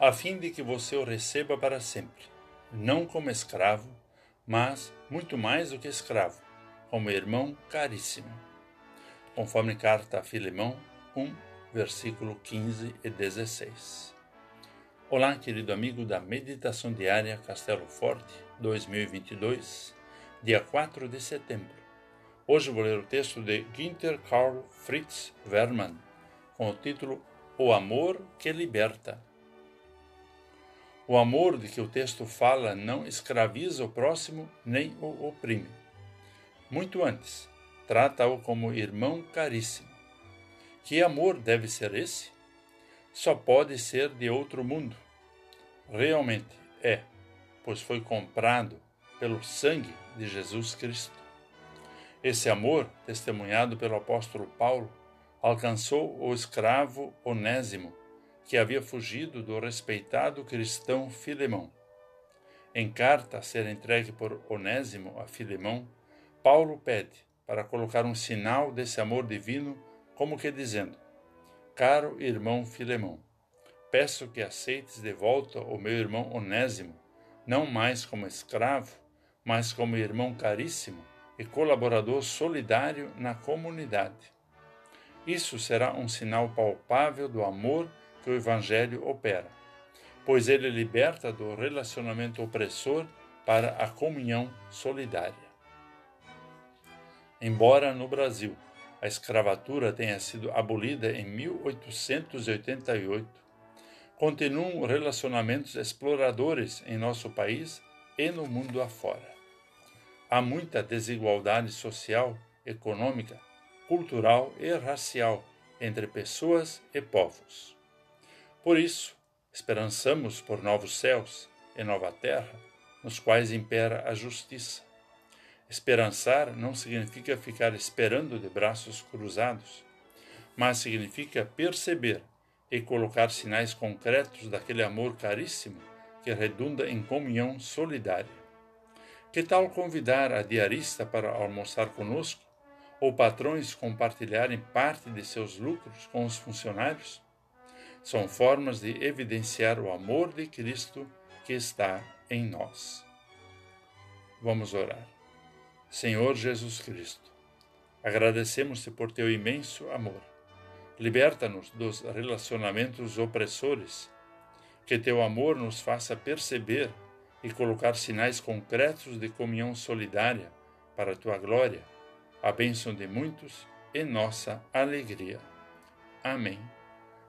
a fim de que você o receba para sempre, não como escravo, mas muito mais do que escravo, como irmão caríssimo. Conforme carta a Filemão 1, versículo 15 e 16. Olá, querido amigo da Meditação Diária Castelo Forte 2022, dia 4 de setembro. Hoje vou ler o texto de Günther Karl Fritz Wermann, com o título O Amor que Liberta. O amor de que o texto fala não escraviza o próximo nem o oprime. Muito antes, trata-o como irmão caríssimo. Que amor deve ser esse? Só pode ser de outro mundo. Realmente é, pois foi comprado pelo sangue de Jesus Cristo. Esse amor, testemunhado pelo apóstolo Paulo, alcançou o escravo Onésimo que havia fugido do respeitado cristão Filemão. Em carta a ser entregue por Onésimo a Filemão, Paulo pede para colocar um sinal desse amor divino, como que dizendo: Caro irmão Filemão, peço que aceites de volta o meu irmão Onésimo, não mais como escravo, mas como irmão caríssimo e colaborador solidário na comunidade. Isso será um sinal palpável do amor que o Evangelho opera, pois ele liberta do relacionamento opressor para a comunhão solidária. Embora no Brasil a escravatura tenha sido abolida em 1888, continuam relacionamentos exploradores em nosso país e no mundo afora. Há muita desigualdade social, econômica, cultural e racial entre pessoas e povos. Por isso, esperançamos por novos céus e nova terra, nos quais impera a justiça. Esperançar não significa ficar esperando de braços cruzados, mas significa perceber e colocar sinais concretos daquele amor caríssimo que redunda em comunhão solidária. Que tal convidar a diarista para almoçar conosco, ou patrões compartilharem parte de seus lucros com os funcionários? São formas de evidenciar o amor de Cristo que está em nós. Vamos orar. Senhor Jesus Cristo, agradecemos-te por teu imenso amor. Liberta-nos dos relacionamentos opressores. Que teu amor nos faça perceber e colocar sinais concretos de comunhão solidária para tua glória, a bênção de muitos e nossa alegria. Amém.